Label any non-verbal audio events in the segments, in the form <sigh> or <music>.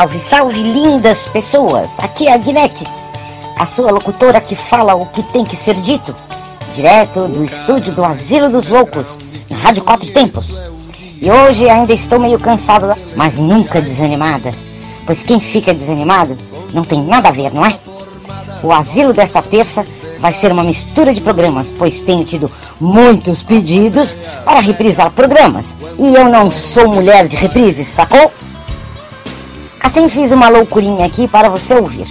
Salve, salve, lindas pessoas! Aqui é a Guinete, a sua locutora que fala o que tem que ser dito, direto do estúdio do Asilo dos Loucos, na Rádio Quatro Tempos. E hoje ainda estou meio cansada, mas nunca desanimada, pois quem fica desanimado não tem nada a ver, não é? O asilo desta terça vai ser uma mistura de programas, pois tenho tido muitos pedidos para reprisar programas. E eu não sou mulher de reprises, sacou? Assim fiz uma loucurinha aqui para você ouvir.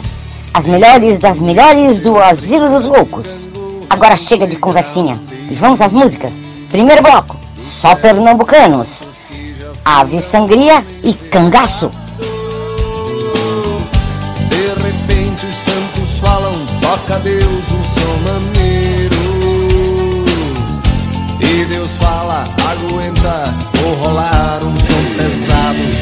As melhores das melhores do Asilo dos Loucos. Agora chega de conversinha e vamos às músicas. Primeiro bloco, só pernambucanos. Ave Sangria e Cangaço. De repente os santos falam, toca Deus um som maneiro. E Deus fala, aguenta, vou rolar um som pesado.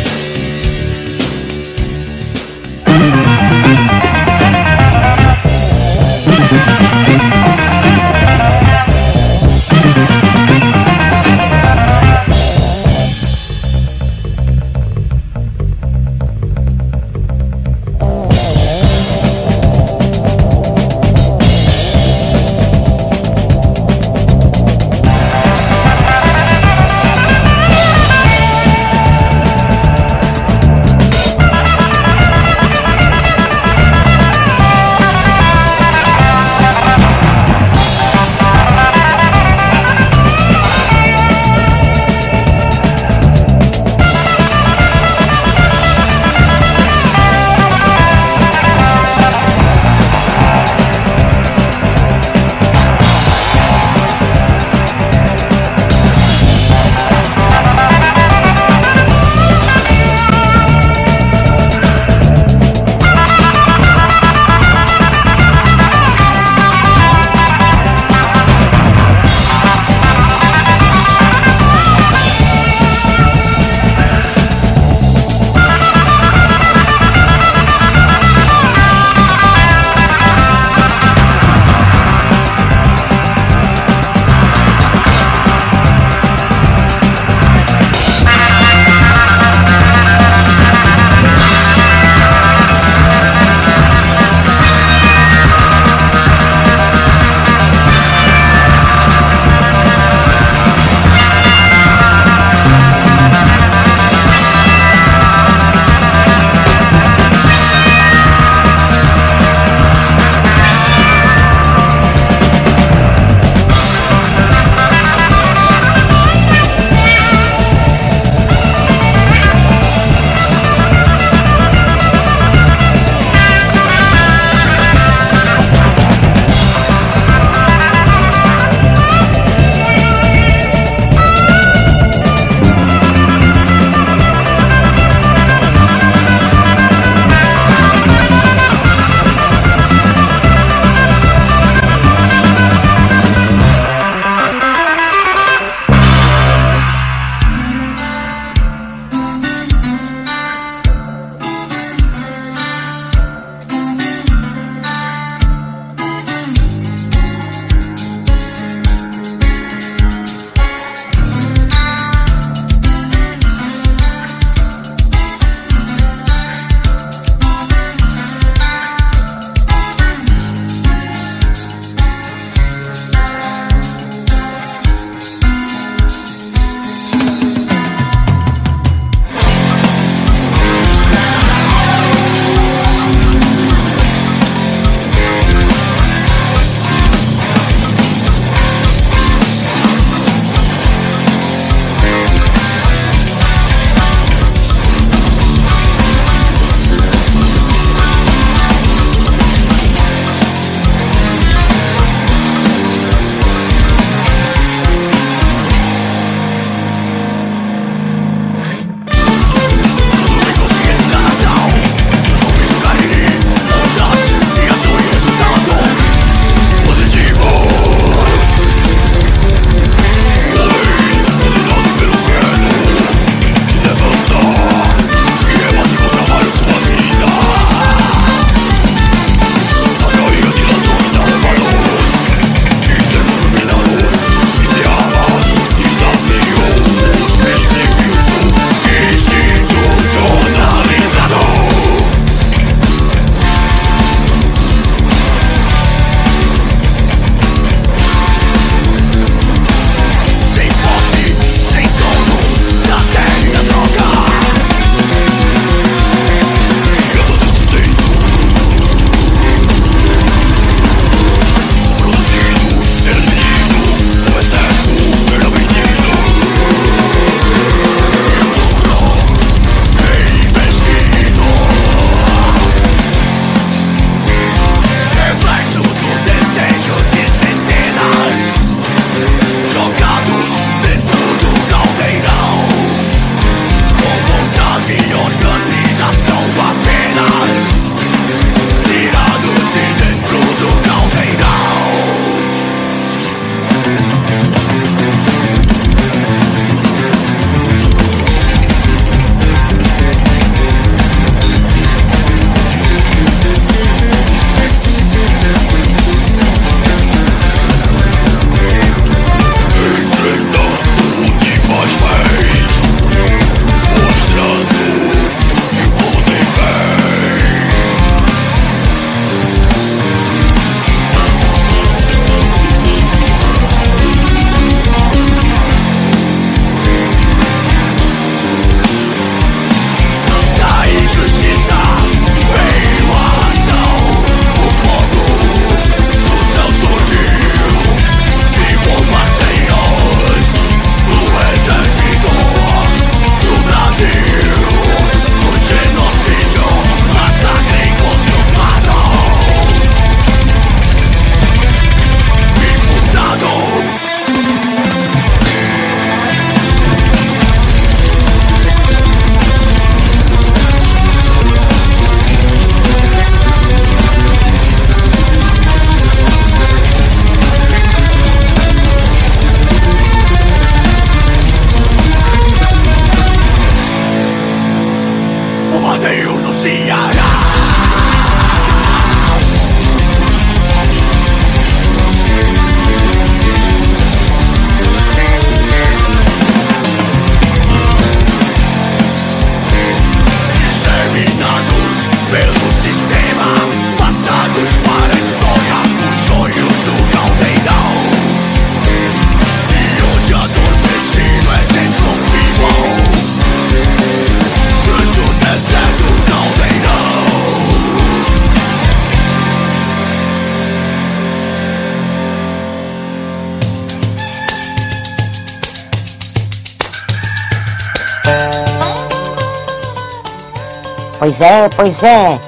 Pois é, pois é.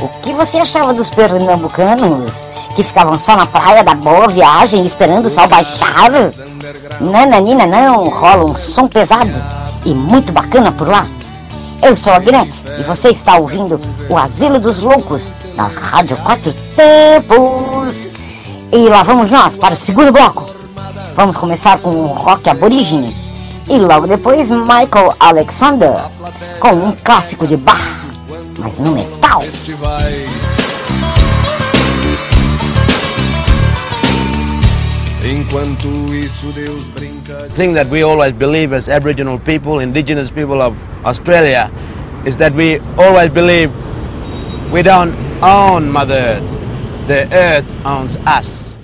O que você achava dos pernambucanos que ficavam só na praia da boa viagem esperando o sol baixar? Nananina não, rola um som pesado e muito bacana por lá. Eu sou a Guinete e você está ouvindo o Asilo dos Loucos na Rádio Quatro Tempos. E lá vamos nós para o segundo bloco. Vamos começar com o rock aborígene e logo depois Michael Alexander com um clássico de Bach, mas no metal. Enquanto isso Deus brinca. The thing that we always believe as Aboriginal people, indigenous people of Australia, is that we always believe we don't own Mother Earth, the Earth owns us.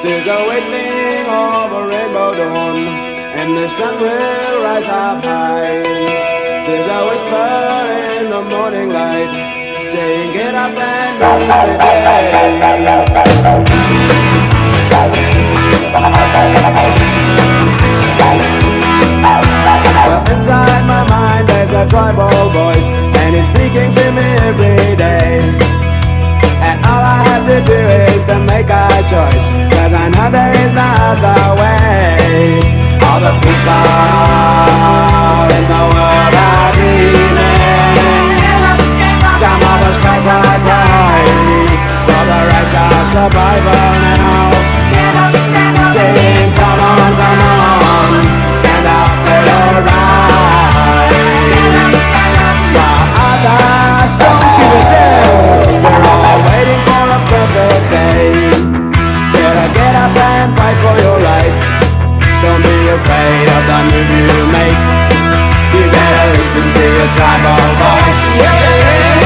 There's a awakening of a rainbow dawn, and the sun will rise up high. There's a whisper in the morning light, saying, Get up and Well, inside my mind there's a tribal voice, and it's speaking to me every day. And all I have to do is to make a choice Cause I know there is no other way The people in the world are dreaming. Some of us cry, cry, cry For the rights of survival now. Saying come on, come on Stand up for your rights. While others don't give a damn They're all waiting for a perfect day. Better get up and fight for your rights Don't be afraid of the move you make You better listen to your tribal voice yeah.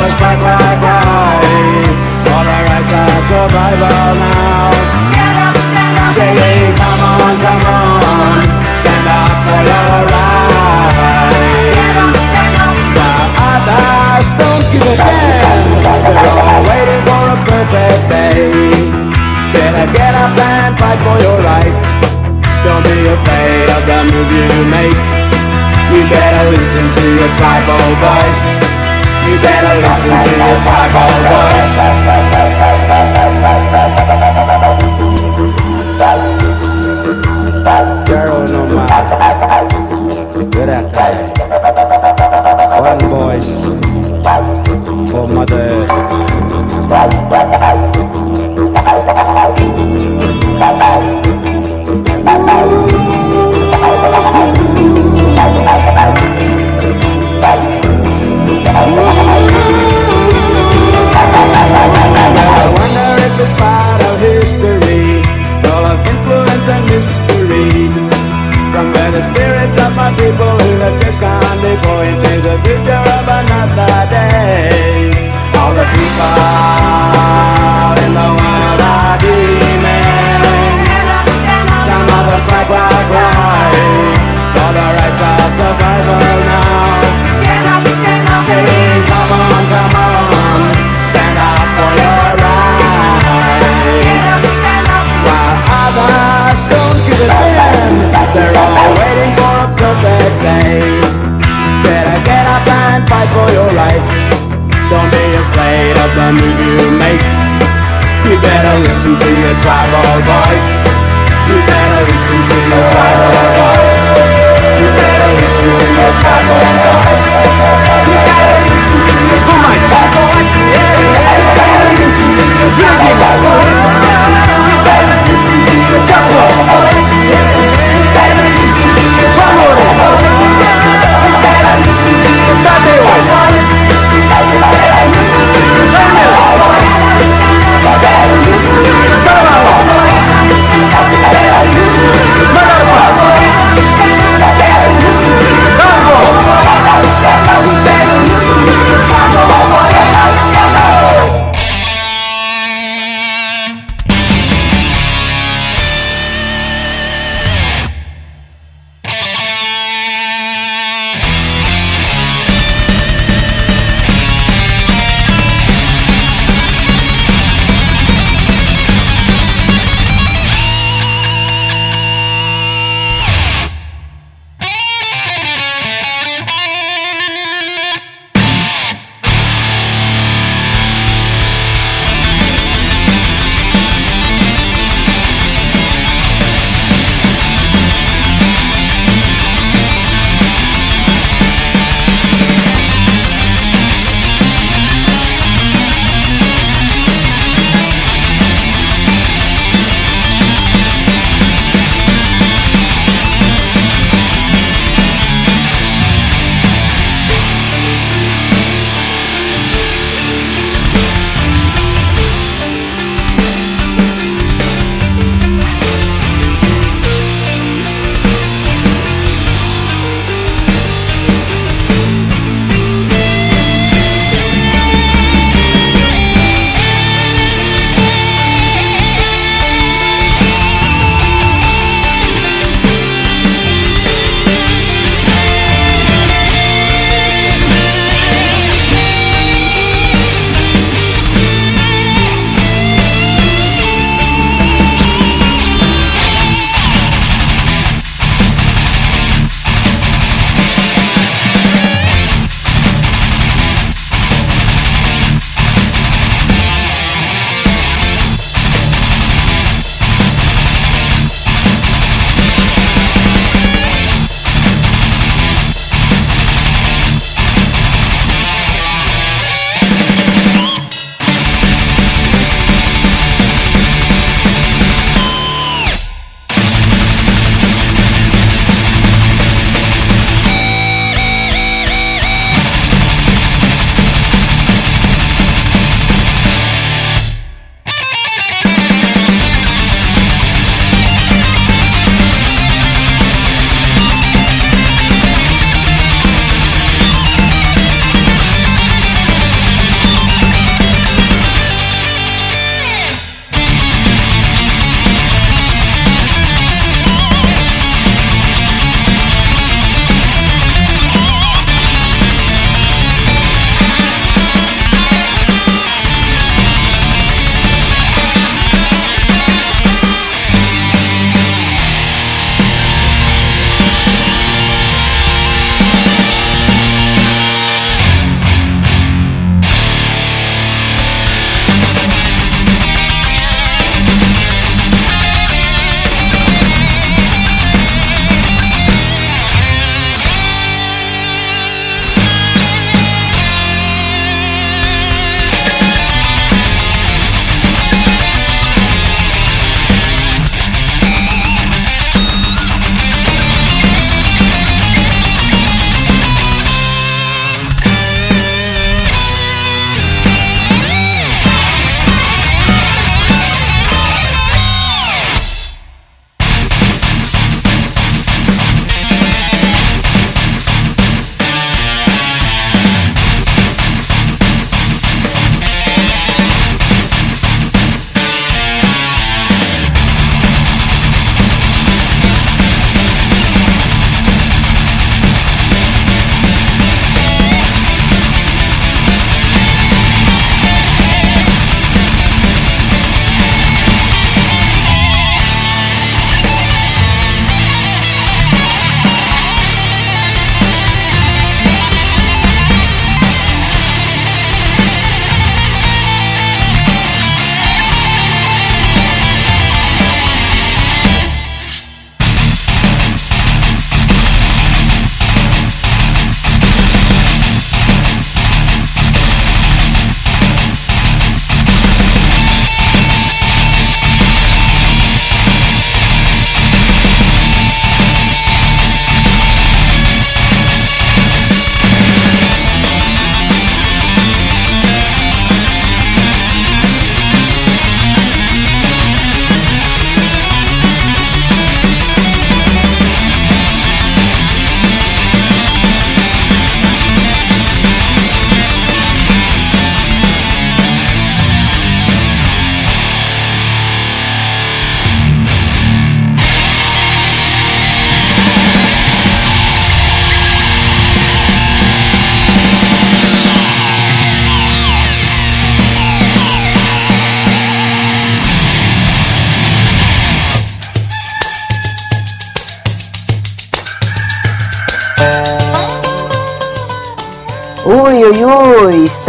much black, black, the right side, survival now.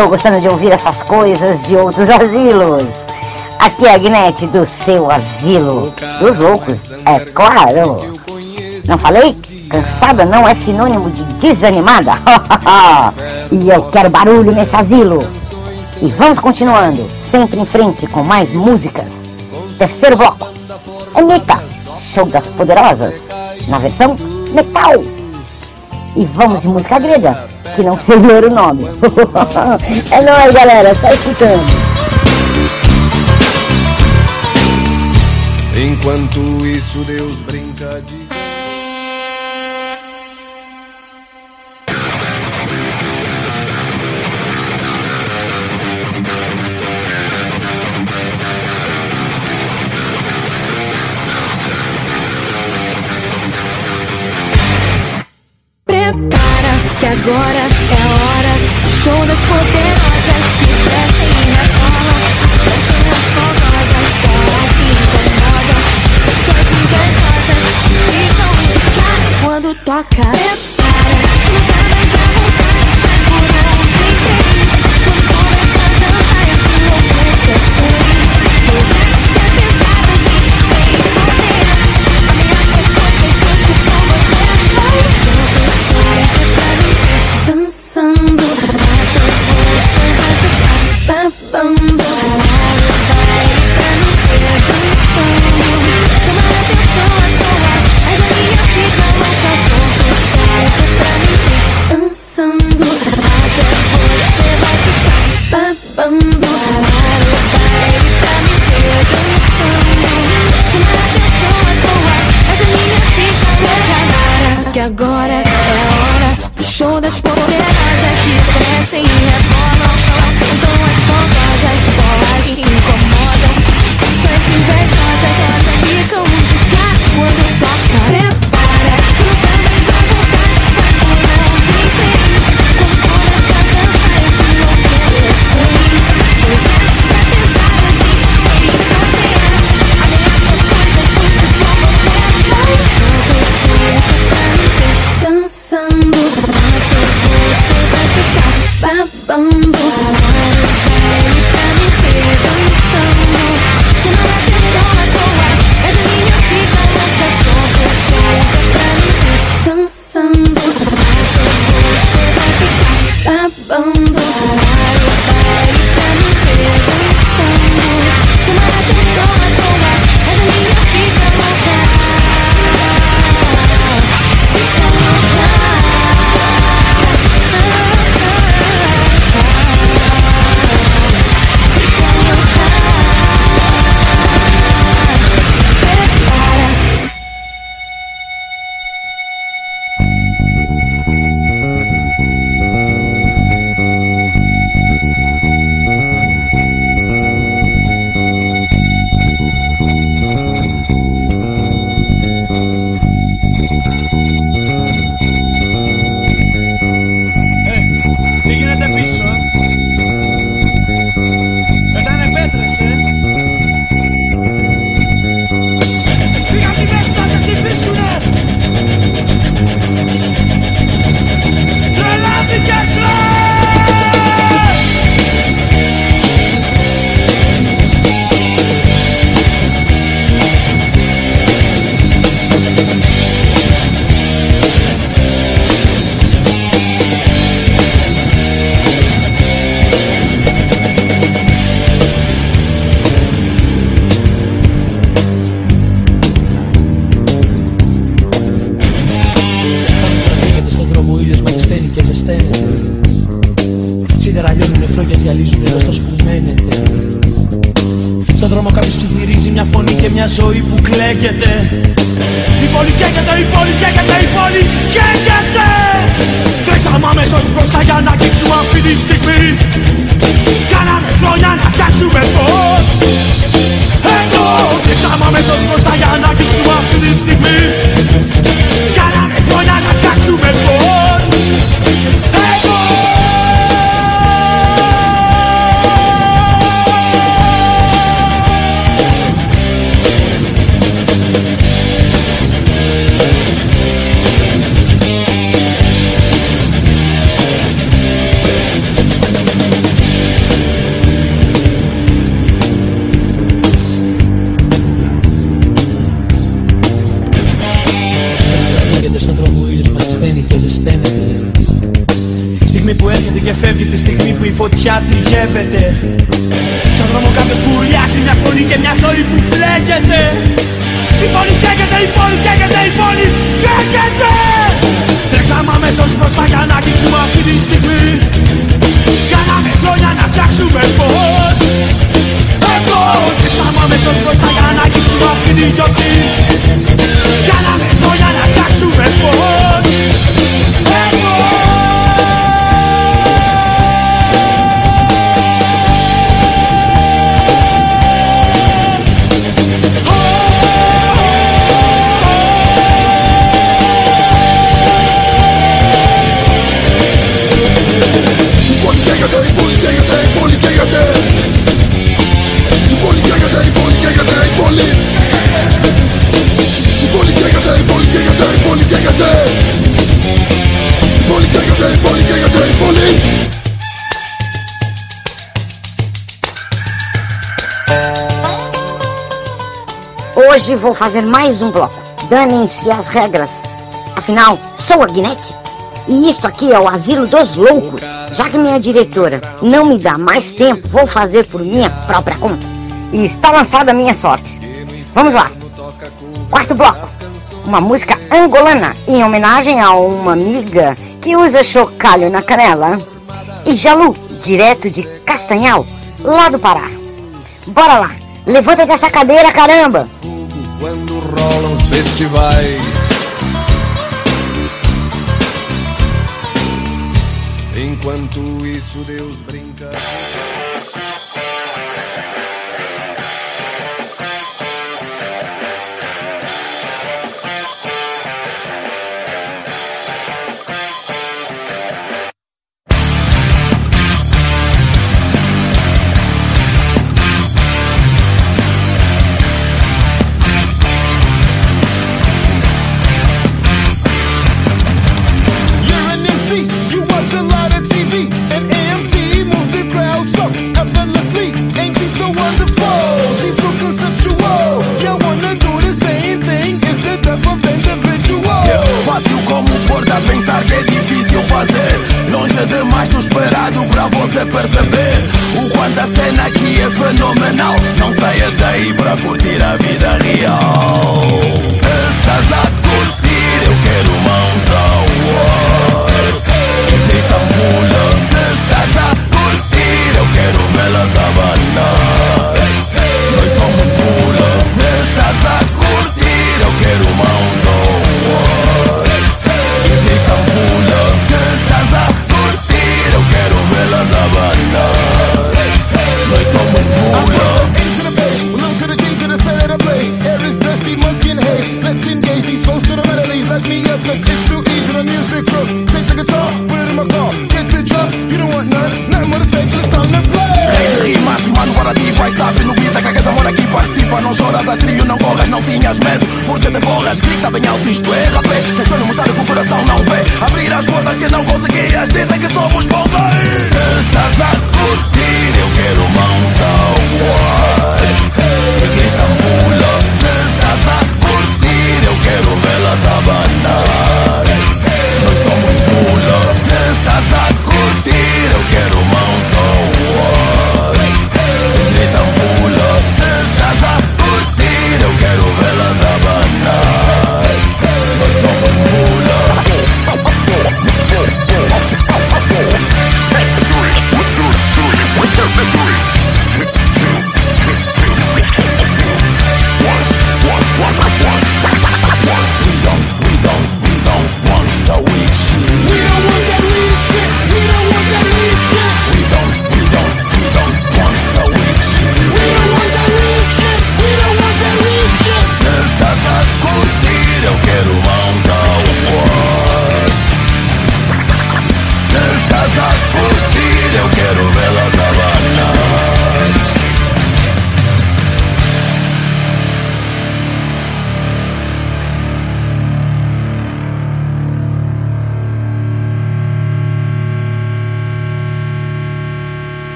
estou gostando de ouvir essas coisas de outros <laughs> asilos. Aqui é a Agnete do seu asilo dos loucos, é claro. Não falei? Cansada não é sinônimo de desanimada. <laughs> e eu quero barulho nesse asilo. E vamos continuando, sempre em frente com mais músicas. Terceiro bloco. Anitta, show das poderosas, na versão metal. E vamos de música grega que não foi o o nome. <laughs> é nóis, galera, tá escutando. Enquanto isso, Deus brinca de. στρέφεται Στον δρόμο κάποιος που ουρλιάζει μια φωνή και μια ζωή που φλέκεται Η πόλη καίγεται, η πόλη καίγεται, η πόλη καίγεται Τρέξαμε αμέσως προς τα για να κλείσουμε αυτή τη στιγμή. Κάναμε χρόνια να φτιάξουμε φως. Εδώ Τρέξαμε αμέσως προς τα για να κλείσουμε αυτή τη γιορτή. Κάναμε χρόνια να φτιάξουμε φως. vou fazer mais um bloco. Danem-se as regras. Afinal, sou a Guinete e isto aqui é o asilo dos loucos. Já que minha diretora não me dá mais tempo, vou fazer por minha própria conta. E está lançada a minha sorte. Vamos lá. Quarto bloco. Uma música angolana em homenagem a uma amiga que usa chocalho na canela. E Jalu, direto de Castanhal, lá do Pará. Bora lá. Levanta dessa cadeira, caramba! rolam os festivais. Enquanto isso, Deus brinca.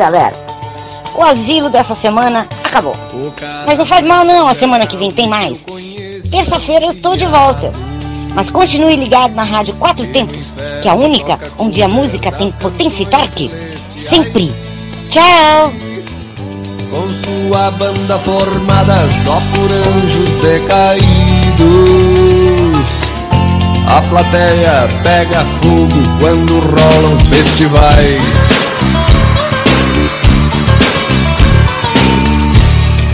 Galera. O asilo dessa semana acabou. Mas não faz mal não, a semana que vem tem mais. Terça-feira eu estou de volta. Mas continue ligado na Rádio Quatro Tempos, que é a única onde a música tem potência e torque. Sempre. Tchau! Com sua banda formada só por anjos decaídos A plateia pega fogo quando rolam festivais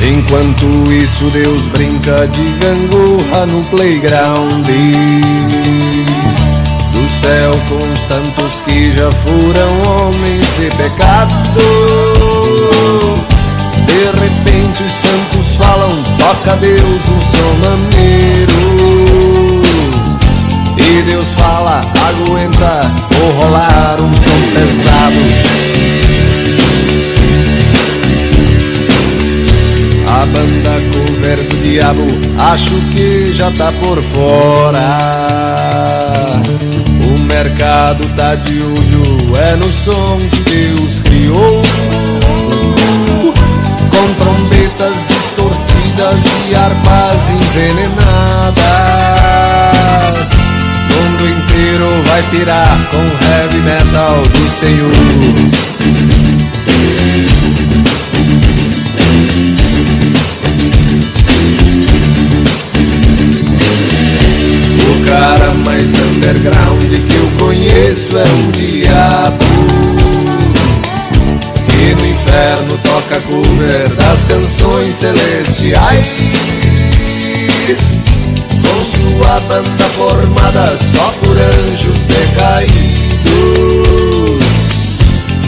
Enquanto isso Deus brinca de gangorra no playground. Do céu com santos que já foram homens de pecado. De repente os santos falam, toca Deus um som maneiro. E Deus fala, aguenta, vou rolar um som pesado banda cover do diabo acho que já tá por fora. O mercado tá de olho, é no som que Deus criou. Com trombetas distorcidas e harpas envenenadas. Mundo inteiro vai pirar com heavy metal do Senhor. Conheço é o diabo. E no inferno toca cover das canções celestiais. Com sua banda formada só por anjos decaídos.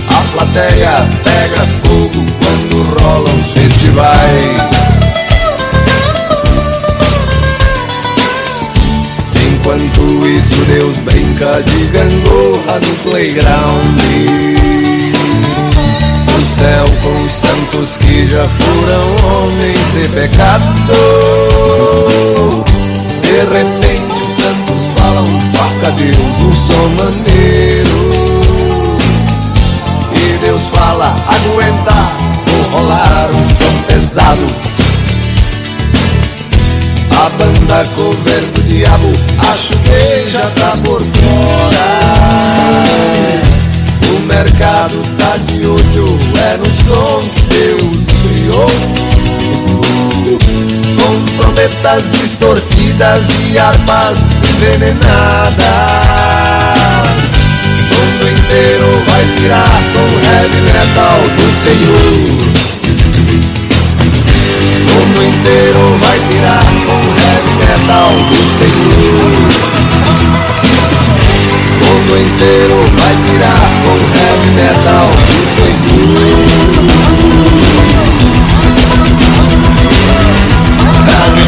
A plateia pega fogo quando rolam os festivais Enquanto isso Deus brinca de gangorra no playground. O céu com os santos que já foram homens de pecado. De repente os santos falam, toca Deus um som maneiro. E Deus fala, aguenta, vou rolar um som pesado a banda cover do diabo. Acho que já tá por fora. O mercado tá de olho, é no som que Deus criou. Com trombetas distorcidas e armas envenenadas. O mundo inteiro vai pirar com heavy metal do Senhor o mundo inteiro vai pirar com heavy metal do Senhor. O mundo inteiro vai pirar com heavy metal do Senhor. Heavy